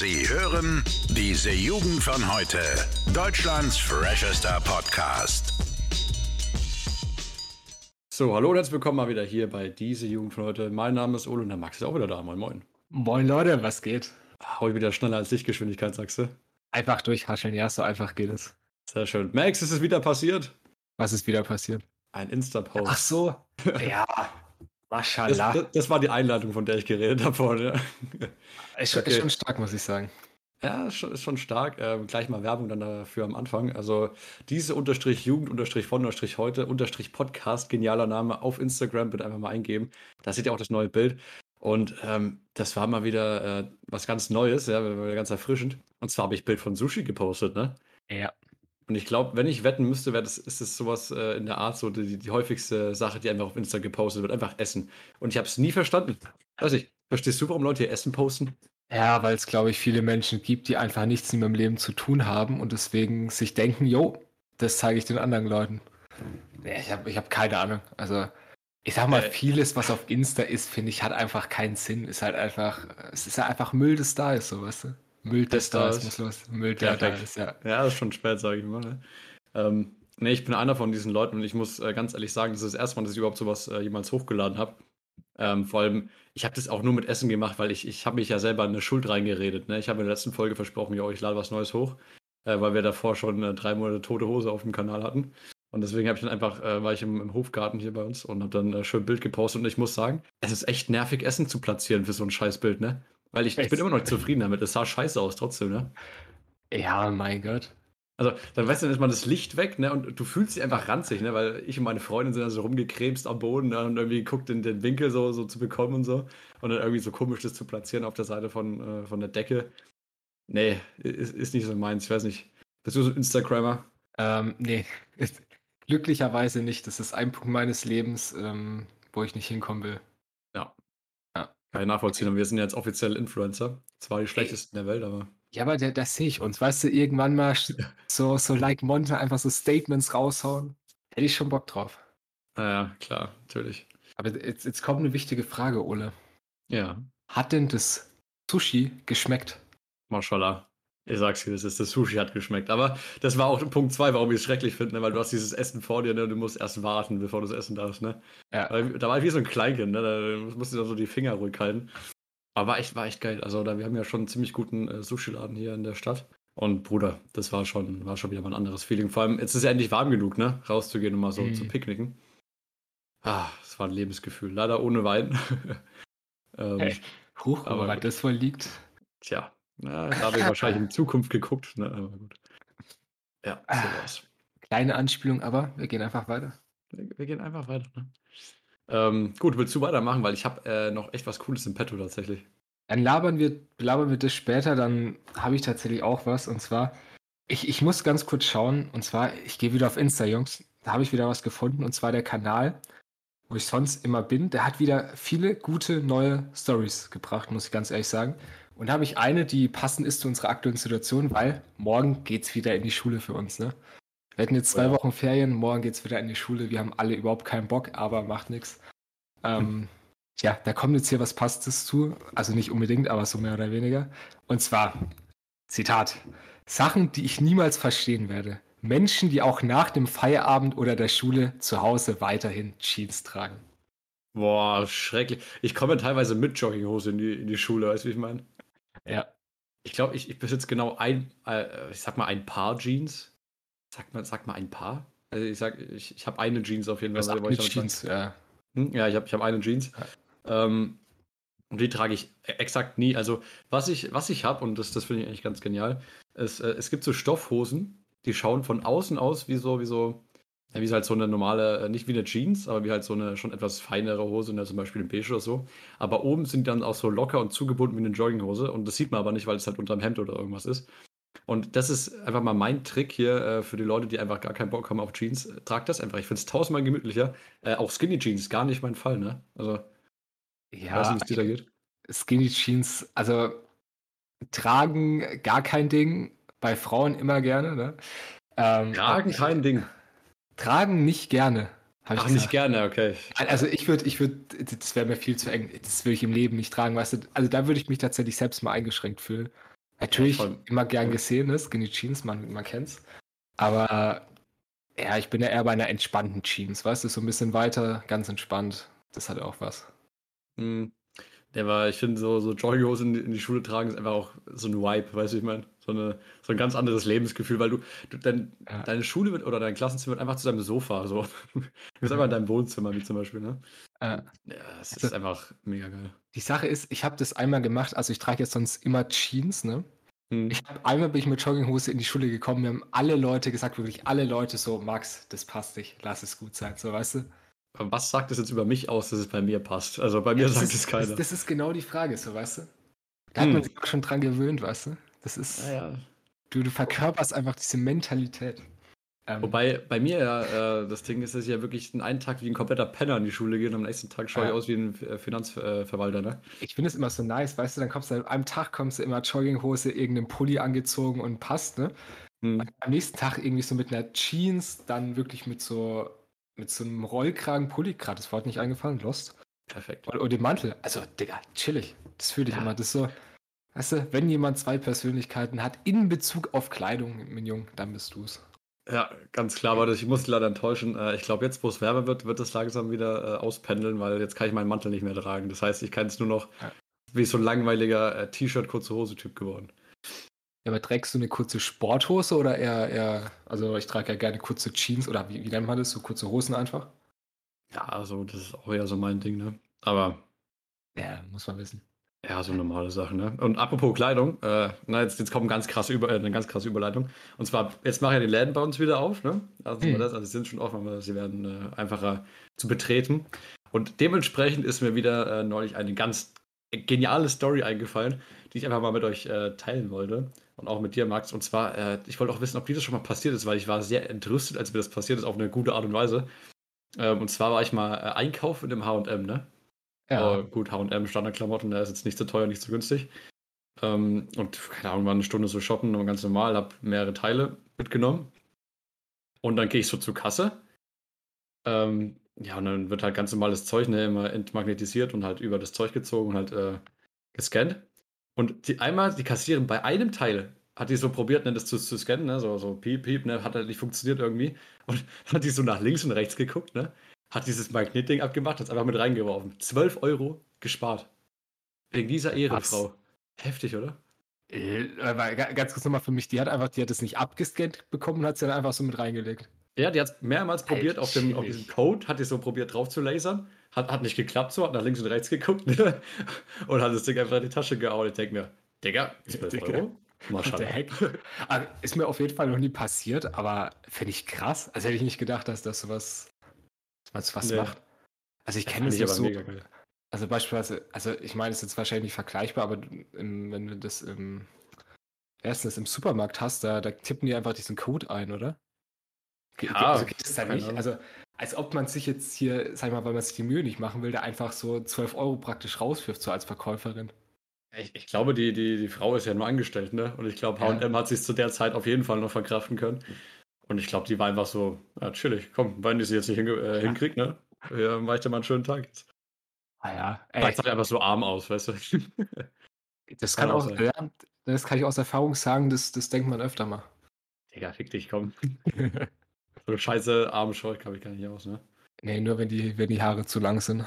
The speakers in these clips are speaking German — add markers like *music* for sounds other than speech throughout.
Sie hören diese Jugend von heute. Deutschlands freshester Podcast. So, hallo und herzlich willkommen mal wieder hier bei diese Jugend von heute. Mein Name ist Ole und der Max ist auch wieder da. Moin, moin. Moin Leute, was geht? Heute wieder schneller als Lichtgeschwindigkeit, sagst du? Einfach durchhascheln, ja, so einfach geht es. Sehr schön. Max, ist es wieder passiert? Was ist wieder passiert? Ein Insta-Post. Ach so. *laughs* ja. Das, Maschallah. das, das war die Einleitung, von der ich geredet habe vorhin. Ja, ist, schon, okay. ist schon stark, muss ich sagen. ja ist, schon, ist schon stark. Ähm, gleich mal Werbung dann dafür am Anfang. Also diese Unterstrich Jugend, Unterstrich von, Unterstrich heute, Unterstrich Podcast, genialer Name auf Instagram, bitte einfach mal eingeben. Da seht ihr auch das neue Bild. Und ähm, das war mal wieder äh, was ganz Neues, ja, ganz erfrischend. Und zwar habe ich Bild von Sushi gepostet, ne? Ja. Und ich glaube, wenn ich wetten müsste, wäre das, ist es sowas äh, in der Art, so die, die häufigste Sache, die einfach auf Insta gepostet wird, einfach Essen. Und ich habe es nie verstanden. Weiß ich, verstehst du, warum Leute hier Essen posten? Ja, weil es, glaube ich, viele Menschen gibt, die einfach nichts in ihrem Leben zu tun haben und deswegen sich denken, jo, das zeige ich den anderen Leuten. Ja, ich habe ich hab keine Ahnung. Also, ich sag mal, Äh. vieles, was auf Insta ist, finde ich, hat einfach keinen Sinn. Ist halt einfach, es ist ja einfach Müll, das da ist, so, weißt du? Müll, das, da ist, muss los. Müll, der da ist, ja. Ja, ist schon spät, sage ich mal. Ne? Ähm, nee, ich bin einer von diesen Leuten und ich muss äh, ganz ehrlich sagen, das ist das erste Mal, dass ich überhaupt sowas äh, jemals hochgeladen habe. Ähm, vor allem, ich habe das auch nur mit Essen gemacht, weil ich, ich habe mich ja selber in eine Schuld reingeredet. Ne? Ich habe in der letzten Folge versprochen, ja, ich lade was Neues hoch, äh, weil wir davor schon äh, drei Monate tote Hose auf dem Kanal hatten. Und deswegen habe ich dann einfach, äh, war ich im, im Hofgarten hier bei uns und habe dann äh, schön Bild gepostet. Und ich muss sagen, es ist echt nervig, Essen zu platzieren für so ein Scheißbild, ne? Weil ich, ich bin immer noch nicht zufrieden damit. Es sah scheiße aus trotzdem, ne? Ja, mein Gott. Also, dann weißt du, dann ist mal das Licht weg, ne? Und du fühlst dich einfach ranzig, ne? Weil ich und meine Freundin sind da so rumgekrebst am Boden ne? und irgendwie guckt in den Winkel so, so zu bekommen und so. Und dann irgendwie so komisch das zu platzieren auf der Seite von, äh, von der Decke. Nee, ist, ist nicht so meins. Ich weiß nicht. Bist du so ein Instagrammer? Ähm, nee, *laughs* glücklicherweise nicht. Das ist ein Punkt meines Lebens, ähm, wo ich nicht hinkommen will. Kann ich nachvollziehen. Und wir sind ja jetzt offiziell Influencer. Zwar die schlechtesten der Welt, aber. Ja, aber der, das sehe ich uns. Weißt du, irgendwann mal so, so like Monte einfach so Statements raushauen. Hätte ich schon Bock drauf. Naja, klar, natürlich. Aber jetzt, jetzt kommt eine wichtige Frage, Ole. Ja, Hat denn das Sushi geschmeckt? Mashallah. Ich sag's dir, das ist das Sushi hat geschmeckt. Aber das war auch Punkt zwei, warum ich es schrecklich finde, ne? weil du hast dieses Essen vor dir, ne? und du musst erst warten, bevor du das essen darfst, ne? Ja. Weil, da war ich wie so ein Kleinkind, ne? Da musste ich dann so die Finger ruhig halten. Aber war echt, war echt geil. Also da, wir haben ja schon einen ziemlich guten äh, Sushi-Laden hier in der Stadt. Und Bruder, das war schon, war schon wieder mal ein anderes Feeling. Vor allem, jetzt ist es ja endlich warm genug, ne? Rauszugehen und mal so Mhm. zu picknicken. Ah, das war ein Lebensgefühl. Leider ohne Wein. *laughs* ähm, Hey. Huch, Aber das wohl liegt. Tja, na, da habe ich wahrscheinlich in Zukunft geguckt, ne? Aber gut. Ja, so Ah. Kleine Anspielung, aber wir gehen einfach weiter. Wir, wir gehen einfach weiter. Ne? Ähm, gut, willst du weitermachen? Weil ich habe äh, noch echt was Cooles im Petto tatsächlich. Dann labern wir, labern wir das später, dann habe ich tatsächlich auch was. Und zwar, ich, ich muss ganz kurz schauen. Und zwar, ich gehe wieder auf Insta, Jungs. Da habe ich wieder was gefunden. Und zwar der Kanal, wo ich sonst immer bin. Der hat wieder viele gute neue Stories gebracht, muss ich ganz ehrlich sagen. Und da habe ich eine, die passend ist zu unserer aktuellen Situation, weil morgen geht's wieder in die Schule für uns. Ne? Wir hatten jetzt zwei Ja. Wochen Ferien, morgen geht's wieder in die Schule. Wir haben alle überhaupt keinen Bock, aber macht nichts. Ähm, ja, da kommt jetzt hier was Passendes zu. Also nicht unbedingt, aber so mehr oder weniger. Und zwar, Zitat, Sachen, die ich niemals verstehen werde. Menschen, die auch nach dem Feierabend oder der Schule zu Hause weiterhin Jeans tragen. Boah, schrecklich. Ich komme teilweise mit Jogginghose in die, in die Schule, weißt du, wie ich meine? Ja. Ich glaube, ich, ich besitze genau ein, äh, ich sag mal, ein Paar Jeans. Sag mal, sag mal ein Paar. Also ich sag, ich, ich habe eine Jeans auf jeden Fall. Sagt ich Jeans? Ja. Hm, Ja, ich habe ich hab eine Jeans. Ähm, und die trage ich e- exakt nie. Also, was ich, was ich habe, und das, das finde ich eigentlich ganz genial, ist, äh, es gibt so Stoffhosen, die schauen von außen aus wie so, wie so, ja, wie so halt so eine normale, äh, nicht wie eine Jeans, aber wie halt so eine schon etwas feinere Hose, ne, zum Beispiel in Beige oder so. Aber oben sind die dann auch so locker und zugebunden wie eine Jogginghose. Und das sieht man aber nicht, weil es halt unterm Hemd oder irgendwas ist. Und das ist einfach mal mein Trick hier äh, für die Leute, die einfach gar keinen Bock haben auf Jeans. Äh, Tragt das einfach. Ich finde es tausendmal gemütlicher. Äh, auch Skinny Jeans gar nicht mein Fall, ne? Also, ich weiß Ja, nicht, wie es dir da geht. Skinny Jeans, also tragen gar kein Ding. Bei Frauen immer gerne, ne? Ähm, Tragen kein Ding. Tragen nicht gerne. Ach, nicht gerne, okay. Also ich würde, ich würde, das wäre mir viel zu eng. Das würde ich im Leben nicht tragen, weißt du. Also da würde ich mich tatsächlich selbst mal eingeschränkt fühlen. Natürlich Ja, immer gern gesehen ist, Skinny Jeans, man, man kennt's. Aber ja, ich bin ja eher bei einer entspannten Jeans, weißt du, so ein bisschen weiter, ganz entspannt. Das hat auch was. Hm. Der war, ich finde, so, so Jogginghosen in, die- in die Schule tragen ist einfach auch so ein Vibe, weißt du, ich meine? So, eine, so ein ganz anderes Lebensgefühl, weil du, du dein, Ja. deine Schule wird, oder dein Klassenzimmer wird einfach zu deinem Sofa. So. *laughs* Du bist einfach in deinem Wohnzimmer, wie zum Beispiel, ne? Äh, Ja, es Also- ist einfach mega geil. die Sache ist, ich habe das einmal gemacht, also ich trage jetzt sonst immer Jeans, ne? Hm. Ich hab, einmal bin ich mit Jogginghose in die Schule gekommen, mir haben alle Leute gesagt, wirklich alle Leute so, Max, das passt nicht, lass es gut sein, so weißt du? Was sagt es jetzt über mich aus, dass es bei mir passt? Also bei mir das sagt ist, es keiner. Das, das ist genau die Frage, so weißt du? Da hat Hm. man sich auch schon dran gewöhnt, weißt du? Das ist, ja, ja. du, du verkörperst einfach diese Mentalität. Ähm, Wobei bei mir ja, äh, das Ding ist, dass ich ja wirklich einen Tag wie ein kompletter Penner in die Schule gehe und am nächsten Tag schaue ich Ja. aus wie ein äh, Finanzverwalter, ne? ich finde es immer so nice, weißt du, dann kommst du an einem Tag kommst du immer Jogginghose, irgendeinen Pulli angezogen und passt, ne? Hm. Am nächsten Tag irgendwie so mit einer Jeans, dann wirklich mit so mit so einem Rollkragen-Pulli, gerade das Wort nicht eingefallen, Lost. Perfekt. Und, und dem Mantel. Also, Digga, chillig. Das fühle ich Ja. immer. Das ist so, weißt du, wenn jemand zwei Persönlichkeiten hat in Bezug auf Kleidung, mein Junge, dann bist du's. Ja, ganz klar, aber ich muss dich leider enttäuschen. Äh, Ich glaube, jetzt, wo es wärmer wird, wird es langsam wieder äh, auspendeln, weil jetzt kann ich meinen Mantel nicht mehr tragen. Das heißt, ich kann es nur noch Ja. wie so ein langweiliger äh, T-Shirt, kurze Hose-Typ geworden. Ja, aber trägst du eine kurze Sporthose oder eher, eher also ich trage ja gerne kurze Jeans oder wie, wie nennt man das? So kurze Hosen einfach? Ja, also das ist auch eher so mein Ding, ne? Aber Ja, muss man wissen. ja, so normale Sachen, ne? Und apropos Kleidung, äh, na, jetzt, jetzt kommt ganz krasse Über, äh, eine ganz krasse Überleitung. Und zwar, jetzt machen ja die Läden bei uns wieder auf, ne? Also, Mhm. das, also sie sind schon offen, aber sie werden äh, einfacher zu betreten. Und dementsprechend ist mir wieder äh, neulich eine ganz geniale Story eingefallen, die ich einfach mal mit euch äh, teilen wollte. Und auch mit dir, Max. Und zwar, äh, ich wollte auch wissen, ob dir das schon mal passiert ist, weil ich war sehr entrüstet, als mir das passiert ist, auf eine gute Art und Weise. Ähm, und zwar war ich mal äh, einkaufen im HM, ne? Ja. Oh, gut, HM, Standardklamotten, der ist jetzt nicht so teuer, nicht so günstig. Ähm, und keine Ahnung, war eine Stunde so shoppen und ganz normal, habe mehrere Teile mitgenommen. Und dann gehe ich so zur Kasse. Ähm, ja, und dann wird halt ganz normales Zeug ne, immer entmagnetisiert und halt über das Zeug gezogen und halt äh, gescannt. Und die, einmal, die Kassiererin bei einem Teil hat die so probiert, ne, das zu, zu scannen, ne, so, so piep, piep, ne, hat halt nicht funktioniert irgendwie. Und hat die so nach links und rechts geguckt, ne, hat dieses Magnetding abgemacht, hat es einfach mit reingeworfen. 12 Euro gespart. Wegen dieser Ehrenfrau. Heftig, oder? Äh, ganz kurz nochmal für mich, die hat einfach, die hat es nicht abgescannt bekommen, hat sie dann einfach so mit reingelegt. Ja, die hat es mehrmals probiert, auf, dem, auf diesem Code, hat die so probiert drauf zu lasern. Hat, hat nicht geklappt, so, hat nach links und rechts geguckt ne? *laughs* und hat das Ding einfach in die Tasche gehauen. Ich denke mir, Digga, 12 Digga. Euro? Maschallah. heck? Ah, Ist mir auf jeden Fall noch nie passiert, aber finde ich krass. Also hätte ich nicht gedacht, dass das sowas was, was Nee. macht. Also ich Das kenne das ja so. Also beispielsweise, also ich meine, es ist jetzt wahrscheinlich nicht vergleichbar, aber im, wenn du das im erstens im Supermarkt hast, da, da tippen die einfach diesen Code ein, oder? Ja, ge- also geht es keine nicht? Also als ob man sich jetzt hier, sag ich mal, weil man sich die Mühe nicht machen will, da einfach so 12 Euro praktisch rauswirft, so als Verkäuferin. Ich, ich glaube, die, die, die Frau ist ja nur angestellt, ne? Und ich glaube, Ja. HM hat sich zu der Zeit auf jeden Fall noch verkraften können. Und ich glaube, die war einfach so, ja, chillig, komm, wenn die sie jetzt nicht hinge äh, hinkriegt, ne? Ja, mach ich dir mal einen schönen Tag jetzt. Ah ja, Vielleicht sah einfach so arm aus, weißt du? *laughs* das kann kann auch, sein. ja, das kann ich aus Erfahrung sagen, das, das denkt man öfter mal. Digga, fick dich, komm. *laughs* So scheiße arme Schort glaube ich gar nicht aus, ne? Nee, nur wenn die, wenn die Haare zu lang sind.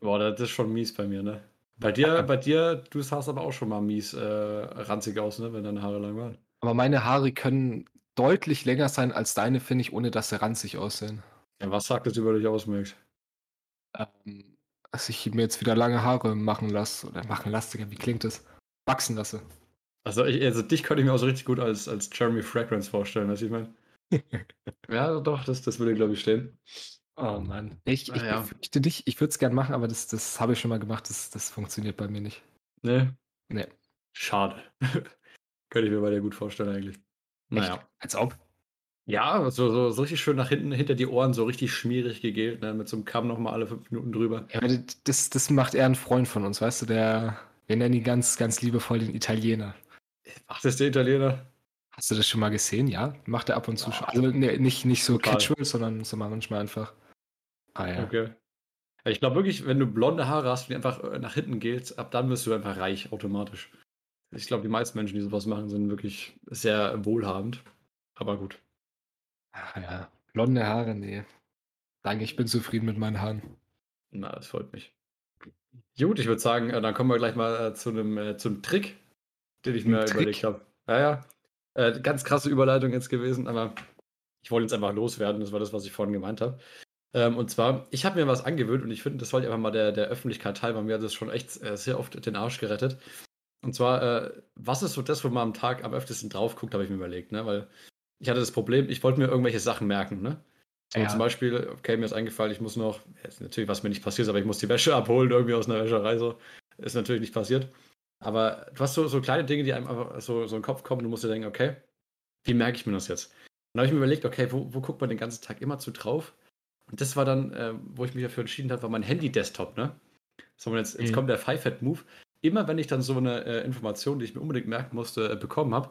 Boah, das ist schon mies bei mir, ne? Bei dir, bei dir, du sahst aber auch schon mal mies äh, ranzig aus, ne? Wenn deine Haare lang waren. Aber meine Haare können deutlich länger sein als deine, finde ich, ohne dass sie ranzig aussehen. Ja, was sagt das über dich aus, Max? Ähm, dass ich mir jetzt wieder lange Haare machen lasse. Oder machen lasse, wie klingt das? Wachsen lasse. Also, ich, also dich könnte ich mir auch so richtig gut als, als Jeremy Fragrance vorstellen, weißt du, ich meine? Ja, doch, das, das würde, glaube ich, stehen. Oh Mann. Ich, ich ja. befürchte dich, ich würde es gern machen, aber das, das habe ich schon mal gemacht. Das, das funktioniert bei mir nicht. Ne? Nee. Schade. *laughs* könnte ich mir bei dir gut vorstellen, eigentlich. Naja. Echt? Als ob. Ja, so, so, so richtig schön nach hinten, hinter die Ohren, so richtig schmierig gegelt, ne? Mit so einem Kamm nochmal alle fünf Minuten drüber. Ja, das, das macht eher ein Freund von uns, weißt du, der, wir nennen ihn ganz, ganz liebevoll den Italiener. Ach, das ist der Italiener? Hast du das schon mal gesehen? Ja, macht er ab und zu Ja. schon. Also nee, nicht, nicht so Total. casual, sondern so mal manchmal einfach. Ah ja. Okay. Ich glaube wirklich, wenn du blonde Haare hast, die einfach äh, nach hinten geht, ab dann wirst du einfach reich, automatisch. Ich glaube, die meisten Menschen, die sowas machen, sind wirklich sehr wohlhabend. Aber gut. Ach ja, blonde Haare, nee. Danke, ich bin zufrieden mit meinen Haaren. Na, das freut mich. Gut, ich würde sagen, äh, dann kommen wir gleich mal äh, zu einem äh, zum Trick, den ich Ein mir Trick? überlegt habe. Ja, ja. Äh, ganz krasse Überleitung jetzt gewesen, aber ich wollte jetzt einfach loswerden. Das war das, was ich vorhin gemeint habe. Ähm, und zwar, ich habe mir was angewöhnt und ich finde, das wollte ich einfach mal der, der Öffentlichkeit teilen, weil mir hat das schon echt äh, sehr oft den Arsch gerettet. Und zwar, äh, was ist so das, wo man am Tag am öftesten drauf guckt, habe ich mir überlegt, ne? Weil ich hatte das Problem, ich wollte mir irgendwelche Sachen merken, ne? So Ja. zum Beispiel, okay, mir ist eingefallen, ich muss noch, jetzt natürlich, was mir nicht passiert ist, aber ich muss die Wäsche *laughs* abholen, irgendwie aus einer Wäscherei, so. Ist natürlich nicht passiert. Aber du hast so, so kleine Dinge, die einem einfach so, so in den Kopf kommen, du musst dir denken, okay, wie merke ich mir das jetzt? Und dann habe ich mir überlegt, okay, wo, wo guckt man den ganzen Tag immer zu drauf? Und das war dann, äh, wo ich mich dafür entschieden habe, war mein Handy-Desktop, ne? So, jetzt, jetzt Mhm. kommt der Five-Head-Move. Immer wenn ich dann so eine äh, Information, die ich mir unbedingt merken musste, äh, bekommen habe,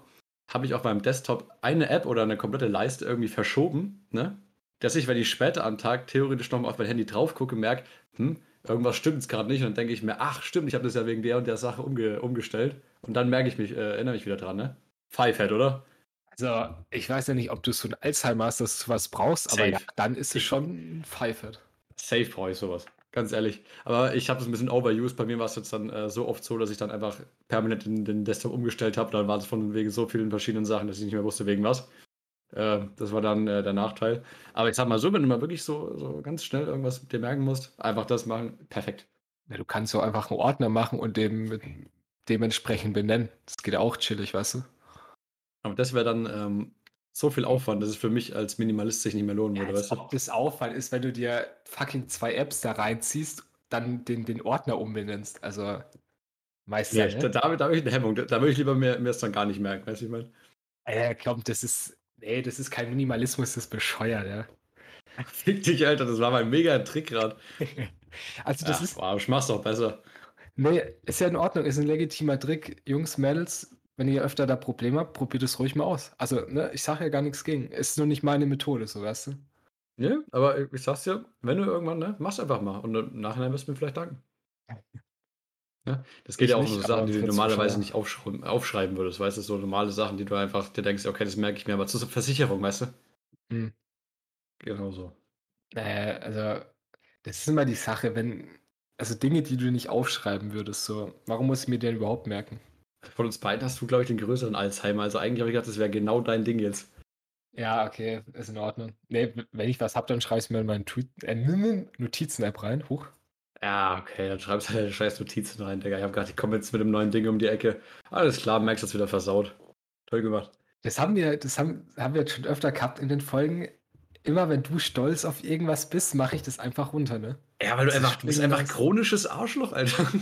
habe ich auf meinem Desktop eine App oder eine komplette Leiste irgendwie verschoben, ne? Dass ich, wenn ich später am Tag theoretisch nochmal auf mein Handy drauf gucke, merke, hm, irgendwas stimmt gerade nicht. Und dann denke ich mir, ach, stimmt, ich habe das ja wegen der und der Sache umge umgestellt. Und dann merke ich mich, äh, erinnere mich wieder dran, ne? Five-Head, oder? Also, ich weiß ja nicht, ob du so ein Alzheimer hast, dass du was brauchst, aber Safe. ja, dann ist es schon ein Pfeifert. Safe brauche ich sowas. Ganz ehrlich. Aber ich habe es ein bisschen overused. Bei mir war es jetzt dann äh, so oft so, dass ich dann einfach permanent den, den Desktop umgestellt habe. Dann war es von wegen so vielen verschiedenen Sachen, dass ich nicht mehr wusste, wegen was. Äh, das war dann äh, der Nachteil. Aber ich sag mal so, wenn du mal wirklich so, so ganz schnell irgendwas dir merken musst, einfach das machen, perfekt. Ja, du kannst so einfach einen Ordner machen und den mit, dementsprechend benennen. Das geht auch chillig, weißt du? Aber das wäre dann ähm, so viel Aufwand, dass es für mich als Minimalist sich nicht mehr lohnen würde, Als weißt du? ob das Aufwand ist, wenn du dir fucking zwei Apps da reinziehst, dann den, den Ordner umbenennst. Also, meistens. Ja, Ja, ich, da, da, da habe ich eine Hemmung. Da, da würde ich lieber mir, mir es dann gar nicht merken, weißt du, ich meine? ja, komm, das ist. Nee, das ist kein Minimalismus, das ist bescheuert, ja. *laughs* Fick dich, Alter, das war mein mega Trick gerade. *laughs* Also, das Ach, ist. wow, ich mach's doch besser. Nee, ist ja in Ordnung, ist ein legitimer Trick. Jungs, Mädels, wenn ihr öfter da Probleme habt, probiert es ruhig mal aus. Also, ne, ich sage ja gar nichts gegen. Ist nur nicht meine Methode, so weißt du. Ja, aber ich sag's dir, wenn du irgendwann, ne, mach's einfach mal. Und im Nachhinein wirst du mir vielleicht danken. *laughs* Ja, das geht Ich ja auch um so Sachen, die du normalerweise nicht aufschreiben, aufschreiben würdest, weißt du, so normale Sachen, die du einfach dir denkst, okay, das merke ich mir, aber zur Versicherung, weißt du? Hm. Genau so. Äh, also, das ist immer die Sache, wenn. Also Dinge, die du nicht aufschreiben würdest, so, warum muss ich mir denn überhaupt merken? Von uns beiden hast du, glaube ich, den größeren Alzheimer. Also eigentlich habe ich gedacht, das wäre genau dein Ding jetzt. Ja, okay, ist in Ordnung. Nee, wenn ich was hab, dann schreibe ich mir in meinen Tweet äh, Notizen-App rein. Huch. Ja, okay, dann schreibst du deine scheiß Notizen rein, Digga. Ich habe gedacht, ich komme jetzt mit einem neuen Ding um die Ecke. Alles klar, merkst du das wieder versaut. Toll gemacht. Das haben wir, das haben, haben wir jetzt schon öfter gehabt in den Folgen. Immer wenn du stolz auf irgendwas bist, mache ich das einfach runter, ne? Ja, weil du Das einfach, du bist einfach chronisches Arschloch, Alter. *laughs*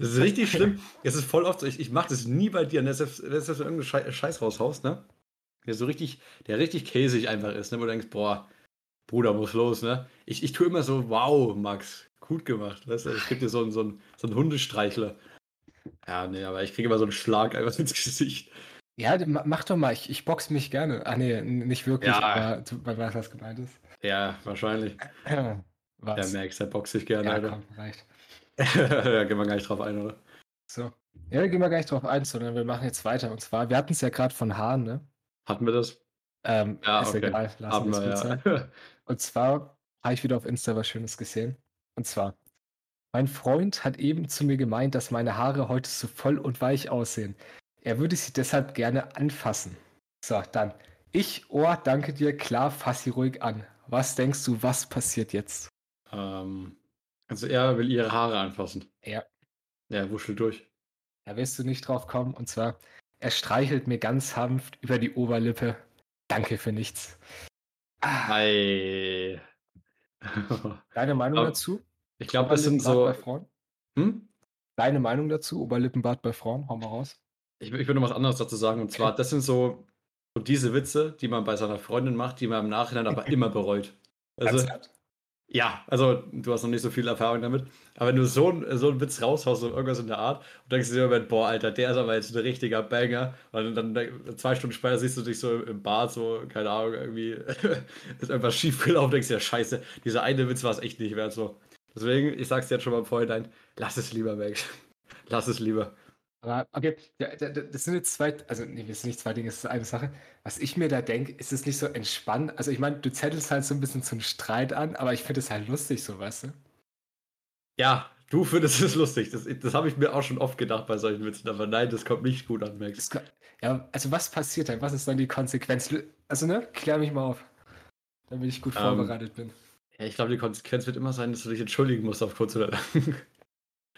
Das ist richtig schlimm. Es ist voll oft so, ich, ich mache das nie bei dir, ne? Selbst, wenn du irgendeinen Schei- Scheiß raushaust, ne? Der so richtig, der richtig käsig einfach ist, ne? Wo du denkst, boah, Bruder, muss los, ne? Ich, ich tue immer so, wow, Max, gut gemacht, weißt du? Ich krieg dir so einen, so einen, so einen Hundestreichler. Ja, nee, aber ich kriege immer so einen Schlag einfach ins Gesicht. Ja, ma- mach doch mal, ich, ich box mich gerne. Ah, nee, nicht wirklich, Ja. aber du weißt, was gemeint ist. Ja, wahrscheinlich. *clears throat* Was? Der merkt, der boxt sich gerne, ja, Alter. komm, reicht. *laughs* da gehen wir gar nicht drauf ein, oder? So. Ja, da gehen wir gar nicht drauf ein, sondern wir machen jetzt weiter. Und zwar, wir hatten es ja gerade von Haaren, ne? Hatten wir das? Ähm, Ja, ist okay. egal, lassen Haben wir ja. *laughs* Und zwar habe ich wieder auf Insta was Schönes gesehen. Und zwar, mein Freund hat eben zu mir gemeint, dass meine Haare heute so voll und weich aussehen. Er würde sie deshalb gerne anfassen. So, dann. Ich, oh, danke dir, klar, fass sie ruhig an. Was denkst du, was passiert jetzt? Ähm, also er will ihre Haare anfassen. Ja. Ja, wuschelt durch. Da wirst du nicht drauf kommen. Und zwar, er streichelt mir ganz sanft über die Oberlippe. Danke für nichts. Ei. *laughs* deine Meinung Aber- dazu? ich glaube, das sind so. Bei Frauen? Hm? Deine Meinung dazu? Oberlippenbart bei Frauen? Hau mal raus. Ich, ich würde noch was anderes dazu sagen. Und zwar, das sind so, so diese Witze, die man bei seiner Freundin macht, die man im Nachhinein aber *laughs* immer bereut. Also, Ernsthaft? Ja, also du hast noch nicht so viel Erfahrung damit. Aber wenn du so, einen- so einen Witz raushaust, so irgendwas in der Art, und denkst dir im Moment, boah, Alter, der ist aber jetzt ein richtiger Banger. Und dann, dann zwei Stunden später siehst du dich so im Bad, so, keine Ahnung, irgendwie *laughs* ist irgendwas schief gelaufen, denkst dir, scheiße, dieser eine Witz war es echt nicht wert. So. Deswegen, ich sag's dir jetzt schon mal im Vorhinein, lass es lieber weg. *laughs* Lass es lieber. Aber okay, ja, das sind jetzt zwei, also nee, das sind nicht zwei Dinge, das ist eine Sache. Was ich mir da denke, ist es nicht so entspannt. Also ich meine, du zettelst halt so ein bisschen zum Streit an, aber ich finde es halt lustig, so weißt du. Ja, du findest *laughs* es lustig. Das, das habe ich mir auch schon oft gedacht bei solchen Witzen, aber nein, das kommt nicht gut an, Max. Ja, also was passiert dann? Was ist dann die Konsequenz? Also, ne, klär mich mal auf. Damit ich gut um, ähm, vorbereitet bin. Ja, ich glaube, die Konsequenz wird immer sein, dass du dich entschuldigen musst auf kurz oder lang. *laughs*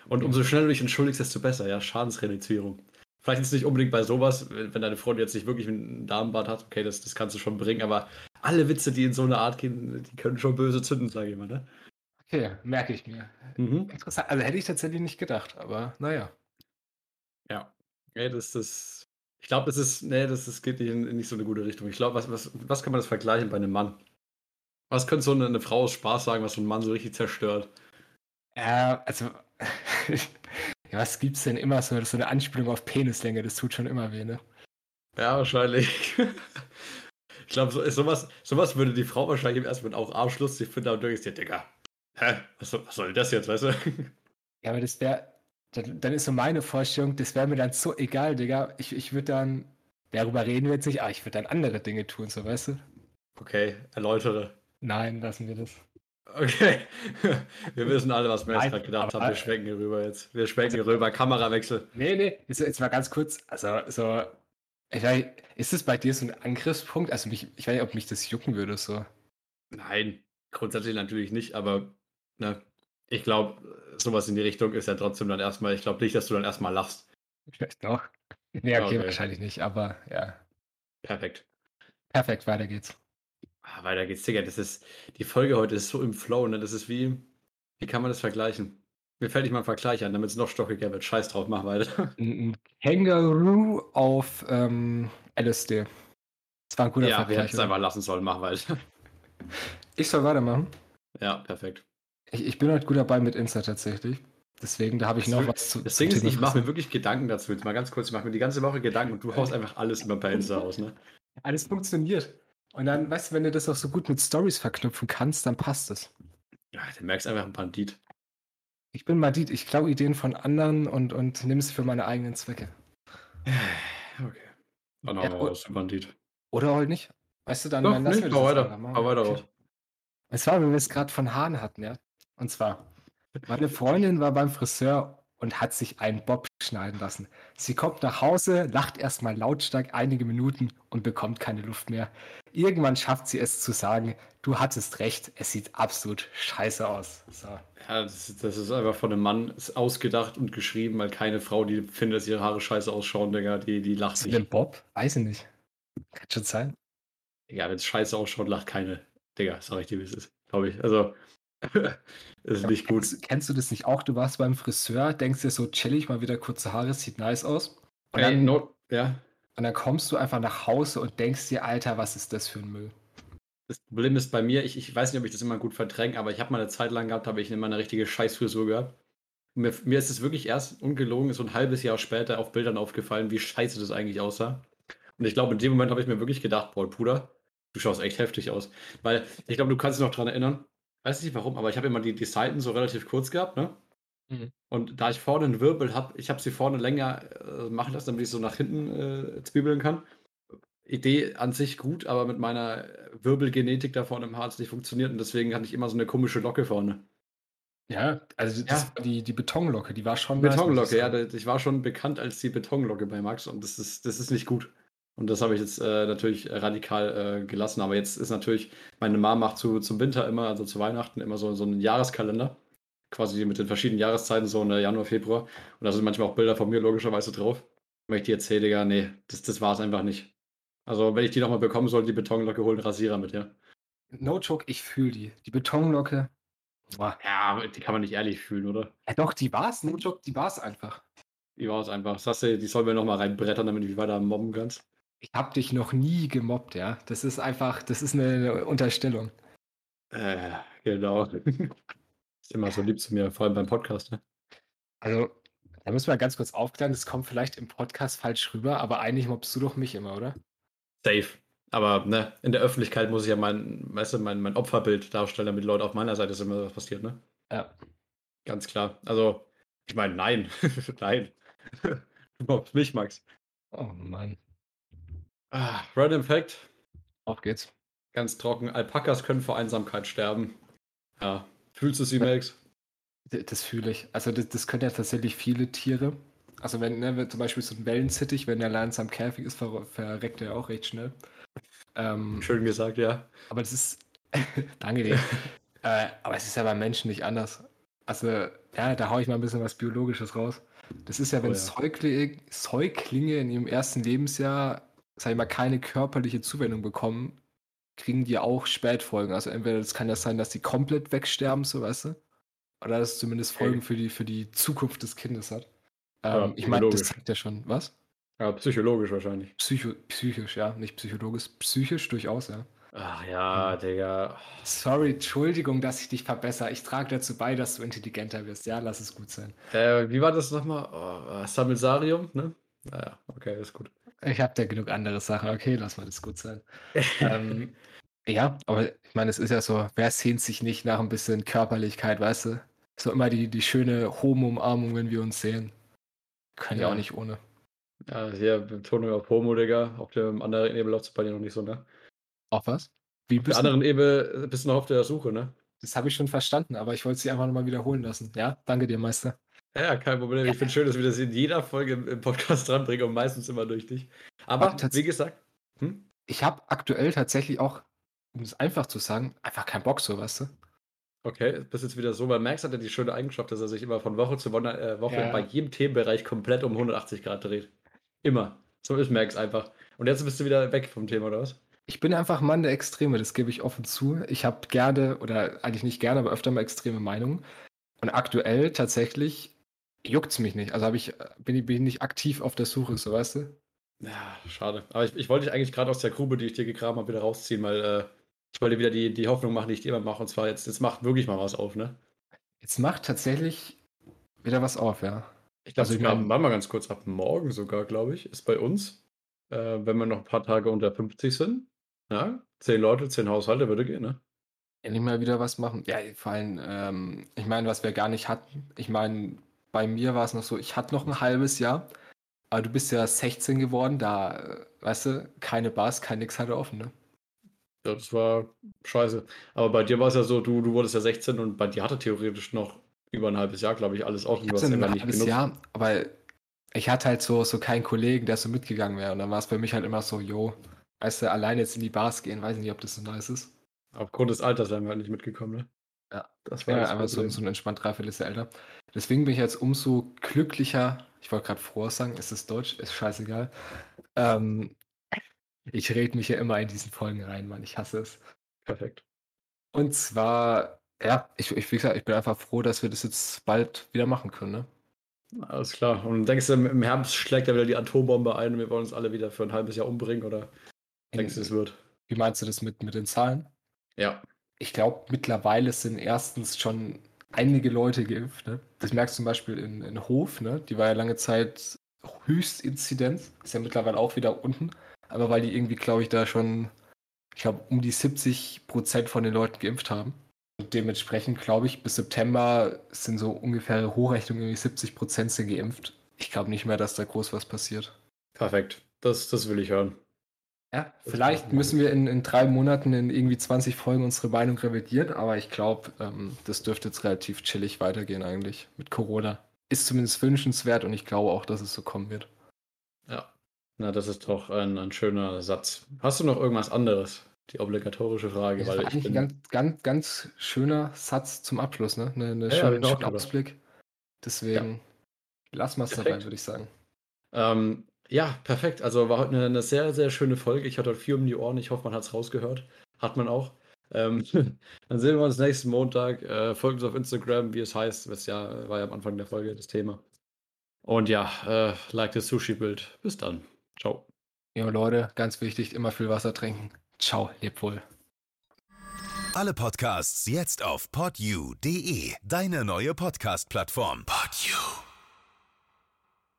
Und umso schneller du dich entschuldigst, desto besser, ja. Schadensreduzierung. Vielleicht ist es nicht unbedingt bei sowas, wenn deine Freundin jetzt nicht wirklich einen Damenbart hat, okay, das, das kannst du schon bringen, aber alle Witze, die in so eine Art gehen, die können schon böse zünden, sage ich mal, ne? Okay, merke ich mir. Mhm. Interessant. Also hätte ich tatsächlich nicht gedacht, aber naja. Ja. Ja, das, das, ich glaube, das ist, nee, das, das geht nicht in, in nicht so eine gute Richtung. Ich glaube, was, was, was kann man das vergleichen bei einem Mann? Was könnte so eine, eine Frau aus Spaß sagen, was so ein Mann so richtig zerstört? Ja, also *laughs* ja, was gibt's denn immer so, so eine Anspielung auf Penislänge? Das tut schon immer weh, ne? Ja, wahrscheinlich. *laughs* ich glaube, so, sowas, sowas würde die Frau wahrscheinlich im ersten Moment auch arschlustig finden, aber du denkst dir, Digga, hä, was, was soll das jetzt, weißt du? *laughs* Ja, aber das wäre, dann, ist so meine Vorstellung, das wäre mir dann so egal, Digga. Ich, ich würde dann, darüber reden wir jetzt nicht, aber ich würde dann andere Dinge tun, so weißt du? Okay, erläutere. Nein, lassen wir das. Okay. *laughs* Wir wissen alle, was wir jetzt gerade gedacht haben. Wir schwenken hier rüber jetzt. Wir schwenken hier rüber. Kamerawechsel. Nee, nee. Jetzt, jetzt mal ganz kurz. Also, so. Ich weiß, ist das bei dir so ein Angriffspunkt? Also, mich, ich weiß nicht, ob mich das jucken würde, so. Nein, grundsätzlich natürlich nicht, aber ne, ich glaube, sowas in die Richtung ist ja trotzdem dann erstmal, ich glaube nicht, dass du dann erstmal lachst. Vielleicht *laughs* doch. Nee, okay, okay, wahrscheinlich nicht, aber ja. Perfekt. Perfekt, weiter geht's. Ah, weiter geht's, Digga. Das ist, die Folge heute ist so im Flow, ne? Das ist wie, wie kann man das vergleichen? Mir fällt nicht mal ein Vergleich an, damit es noch stockiger wird. Scheiß drauf, mach weiter. *laughs* Ein Kangaroo auf ähm, LSD. Das war ein guter ja, Vergleich. Ja, wir hätten es einfach lassen sollen, mach weiter. Ich soll weitermachen? Ja, perfekt. Ich, ich bin heute gut dabei mit Insta tatsächlich. Deswegen, da habe ich das noch will, was zu Das Ding ist, ich mache mir wirklich Gedanken dazu. Jetzt mal ganz kurz, ich mache mir die ganze Woche Gedanken und du haust einfach alles immer bei Insta aus, ne? Alles funktioniert. Und dann, weißt du, wenn du das auch so gut mit Stories verknüpfen kannst, dann passt es. Ja, du merkst einfach ein Bandit. Ich bin Bandit, ich klaue Ideen von anderen und, und nehme sie für meine eigenen Zwecke. *sighs* Okay. Dann ja, aber aus dem Bandit. Oder halt nicht. Weißt du, dann, Doch, dann lassen wir das weiter. Mal weiter raus. Es war, wenn wir es gerade von Haaren hatten, ja. Und zwar, meine Freundin war beim Friseur und hat sich einen Bob schneiden lassen. Sie kommt nach Hause, lacht erstmal lautstark einige Minuten und bekommt keine Luft mehr. Irgendwann schafft sie es zu sagen, du hattest recht, es sieht absolut scheiße aus. So. Ja, das, das, ist einfach von einem Mann ausgedacht und geschrieben, weil keine Frau, die findet, dass ihre Haare scheiße ausschauen, Digga, die, die lacht sich. Denn Bob? Weiß ich nicht. Kann schon sein. Ja, wenn es scheiße ausschaut, lacht keine. Digga, sag ich dir, wie es ist. Glaube ich. Also, *laughs* ist nicht gut. Kennst, kennst, du das nicht auch? Du warst beim Friseur, denkst dir so chillig, mal wieder kurze Haare, sieht nice aus. Und dann, no, ja. Und dann kommst du einfach nach Hause und denkst dir, Alter, was ist das für ein Müll? Das Problem ist bei mir, ich, ich weiß nicht, ob ich das immer gut verdränge, aber ich habe mal eine Zeit lang gehabt, habe ich immer eine richtige Scheißfrisur gehabt. Mir, mir, ist es wirklich erst ungelogen, so ein halbes Jahr später auf Bildern aufgefallen, wie scheiße das eigentlich aussah. Und ich glaube, in dem Moment habe ich mir wirklich gedacht, Paul Puder, du schaust echt heftig aus. Weil ich glaube, du kannst dich noch daran erinnern, weiß nicht warum, aber ich habe immer die, die Seiten so relativ kurz gehabt, ne? Mhm. Und da ich vorne einen Wirbel habe, ich habe sie vorne länger äh, machen lassen, damit ich so nach hinten äh, zwiebeln kann. Idee an sich gut, aber mit meiner Wirbelgenetik da vorne im es nicht funktioniert und deswegen hatte ich immer so eine komische Locke vorne. Ja, also das ja. war die, die Betonlocke, die war schon. Betonlocke, ja, ich war schon bekannt als die Betonlocke bei Max und das ist, das ist nicht gut. Und das habe ich jetzt äh, natürlich radikal äh, gelassen. Aber jetzt ist natürlich, meine Mama macht zu, zum Winter immer, also zu Weihnachten, immer so, so einen Jahreskalender. Quasi mit den verschiedenen Jahreszeiten, so in Januar, Februar. Und da sind manchmal auch Bilder von mir logischerweise drauf. Wenn ich die erzähle, Digga, nee, das, das war es einfach nicht. Also, wenn ich die nochmal bekommen soll, die Betonlocke holen, Rasierer mit, ja. No joke, ich fühle die. Die Betonlocke. Boah. Ja, die kann man nicht ehrlich fühlen, oder? Ja, doch, die war's. No joke, die war's einfach. Die war's einfach. Sagst du, die sollen wir nochmal reinbrettern, damit du weiter mobben kannst? Ich habe dich noch nie gemobbt, ja. Das ist einfach, das ist eine Unterstellung. Äh, genau. *laughs* ist immer so lieb zu mir, vor allem beim Podcast, ne? Also, da müssen wir ganz kurz aufklären, das kommt vielleicht im Podcast falsch rüber, aber eigentlich mobbst du doch mich immer, oder? Safe. Aber ne, in der Öffentlichkeit muss ich ja mein, weißt du, mein, mein Opferbild darstellen, damit Leute auf meiner Seite sind, was passiert, ne? Ja. Ganz klar. Also, ich meine, nein. *laughs* nein. Du mobbst mich, Max. Oh Mann. Ah, Random Fact. Auf geht's. Ganz trocken. Alpakas können vor Einsamkeit sterben. Ja. Fühlst du sie, Max? Das fühle ich. Also das, das können ja tatsächlich viele Tiere. Also wenn, ne, wenn zum Beispiel so ein Wellensittich, wenn der langsam käfig ist, ver verreckt er auch recht schnell. Ähm, Schön gesagt, ja. aber das ist. *laughs* Danke dir. *laughs* äh, aber es ist ja beim Menschen nicht anders. Also, ja, da hau ich mal ein bisschen was Biologisches raus. Das ist ja, wenn Oh ja. Säuglinge, Säuglinge in ihrem ersten Lebensjahr, sag ich mal, keine körperliche Zuwendung bekommen, kriegen die auch Spätfolgen. Also entweder das kann ja sein, dass die komplett wegsterben, so weißt du. Oder dass es zumindest. Folgen für die, für die Zukunft des Kindes hat. Ja, Ähm, ich meine, das zeigt ja schon, was? Ja, psychologisch wahrscheinlich. Psycho psychisch, ja, nicht psychologisch, psychisch durchaus, ja. Ach ja, Digga. Sorry, Entschuldigung, dass ich dich verbessere. Ich trage dazu bei, dass du intelligenter wirst. Ja, lass es gut sein. Äh, wie war das nochmal? Oh, äh, Sammelsarium, ne? Naja, okay, ist gut. Ich habe da genug andere Sachen. Okay, lass mal das gut sein. *laughs* ähm, ja, aber ich meine, es ist ja so, wer sehnt sich nicht nach ein bisschen Körperlichkeit, weißt du? So immer die, die schöne Homo-Umarmung, wenn wir uns sehen. Können ja. Ja. auch nicht ohne. Ja, hier Betonung auf Homo, Digga. Auf dem anderen Ebene läuft es bei dir noch nicht so, ne? Auf was? Wie Auf der anderen Ebene bist du noch auf der Suche, ne? Das habe ich schon verstanden, aber ich wollte sie einfach nochmal wiederholen lassen. Ja, danke dir, Meister. Ja, kein Problem. Ich finde schön, dass wir das in jeder Folge im, Podcast dranbringen und meistens immer durch dich. Aber wie gesagt, hm? Ich habe aktuell tatsächlich auch, um es einfach zu sagen, einfach keinen Bock, so, weißt du? okay, bist jetzt wieder so, weil Max hat ja die schöne Eigenschaft, dass er sich immer von Woche zu Woche, äh, Woche Ja. bei jedem Themenbereich komplett um 180 Grad dreht. Immer. So ist Max einfach. Und jetzt bist du wieder weg vom Thema, oder was? Ich bin einfach ein Mann der Extreme, das gebe ich offen zu. Ich habe gerne, oder eigentlich nicht gerne, aber öfter mal extreme Meinungen. Und aktuell tatsächlich juckt es mich nicht. Also ich, bin, ich- bin ich nicht aktiv auf der Suche, so weißt du? Ja, schade. Aber ich, ich wollte dich eigentlich gerade aus der Grube, die ich dir gegraben habe, wieder rausziehen, weil äh, ich wollte wieder die, die Hoffnung machen, die ich dir immer mache. Und zwar jetzt, jetzt macht wirklich mal was auf, ne? Jetzt macht tatsächlich wieder was auf, ja. Ich glaube, Also ich mein- mal ganz kurz, ab morgen sogar, glaube ich, ist bei uns, äh, wenn wir noch ein paar Tage unter 50 sind, ja, zehn Leute, zehn Haushalte würde gehen, ne? Endlich mal wieder was machen. Ja, vor allem, ähm, ich meine, was wir gar nicht hatten. Ich meine, bei mir war es noch so, ich hatte noch ein halbes Jahr, aber du bist ja 16 geworden, da, äh, weißt du, keine Bars, kein nix hatte offen, ne? Ja, das war scheiße. Aber bei dir war es ja so, du, du wurdest ja 16 und bei dir hatte theoretisch noch über ein halbes Jahr, glaube ich, alles offen. Ich hatte ein nicht halbes genutzt. Jahr, aber ich hatte halt so, so keinen Kollegen, der so mitgegangen wäre. Und dann war es bei mich halt immer so, jo, weißt du, alleine jetzt in die Bars gehen, weiß nicht, ob das so nice ist. Aufgrund des Alters wären wir halt nicht mitgekommen, ne? Ja. das bin ja das einfach so, so ein entspannt dreiviertel älter. Deswegen bin ich jetzt umso glücklicher. Ich wollte gerade froh sagen, ist es Deutsch, ist scheißegal. Ähm, ich rede mich ja immer in diesen Folgen rein, Mann. Ich hasse es. Perfekt. Und zwar, ja, ich, ich, wie gesagt, ich bin einfach froh, dass wir das jetzt bald wieder machen können, ne? Alles klar. Und denkst du, im Herbst schlägt ja wieder die Atombombe ein und wir wollen uns alle wieder für ein halbes Jahr umbringen oder denkst du, es wird? Wie meinst du das mit, mit den Zahlen? Ja. Ich glaube, mittlerweile sind erstens schon einige Leute geimpft. Ne? Das merkst du zum Beispiel in, in Hof, ne? die war ja lange Zeit Höchstinzidenz, ist ja mittlerweile auch wieder unten, aber weil die irgendwie, glaube ich, da schon, ich glaube, um die 70 Prozent von den Leuten geimpft haben. Und dementsprechend, glaube ich, bis September sind so ungefähr Hochrechnungen, irgendwie 70 Prozent sind geimpft. Ich glaube nicht mehr, dass da groß was passiert. Perfekt. Das, das will ich hören. Ja, vielleicht müssen wir in, in drei Monaten in irgendwie 20 Folgen unsere Meinung revidieren, aber ich glaube, ähm, das dürfte jetzt relativ chillig weitergehen eigentlich mit Corona. Ist zumindest wünschenswert und ich glaube auch, dass es so kommen wird. Ja. Na, das ist doch ein, ein schöner Satz. Hast du noch irgendwas anderes? Die obligatorische Frage, Das weil ich eigentlich ein bin, ganz, ganz, ganz schöner Satz zum Abschluss, ne? Eine, eine Ja, ja, schöne, auch schönen. Ausblick. Deswegen lassen wir es Perfekt. dabei, würde ich sagen. Ähm, ja, perfekt. Also war heute eine, eine sehr, sehr schöne Folge. Ich hatte heute viel um die Ohren. Ich hoffe, man hat es rausgehört. Hat man auch. Ähm, *laughs* dann sehen wir uns nächsten Montag. Äh, folgt uns auf Instagram, wie es heißt. Das ja, war ja am Anfang der Folge das Thema. Und ja, äh, like das Sushi-Bild. Bis dann. Ciao. Ja, Leute, ganz wichtig, immer viel Wasser trinken. Ciao, lebt wohl. Alle Podcasts jetzt auf podyou.de, deine neue Podcast-Plattform. Podyou.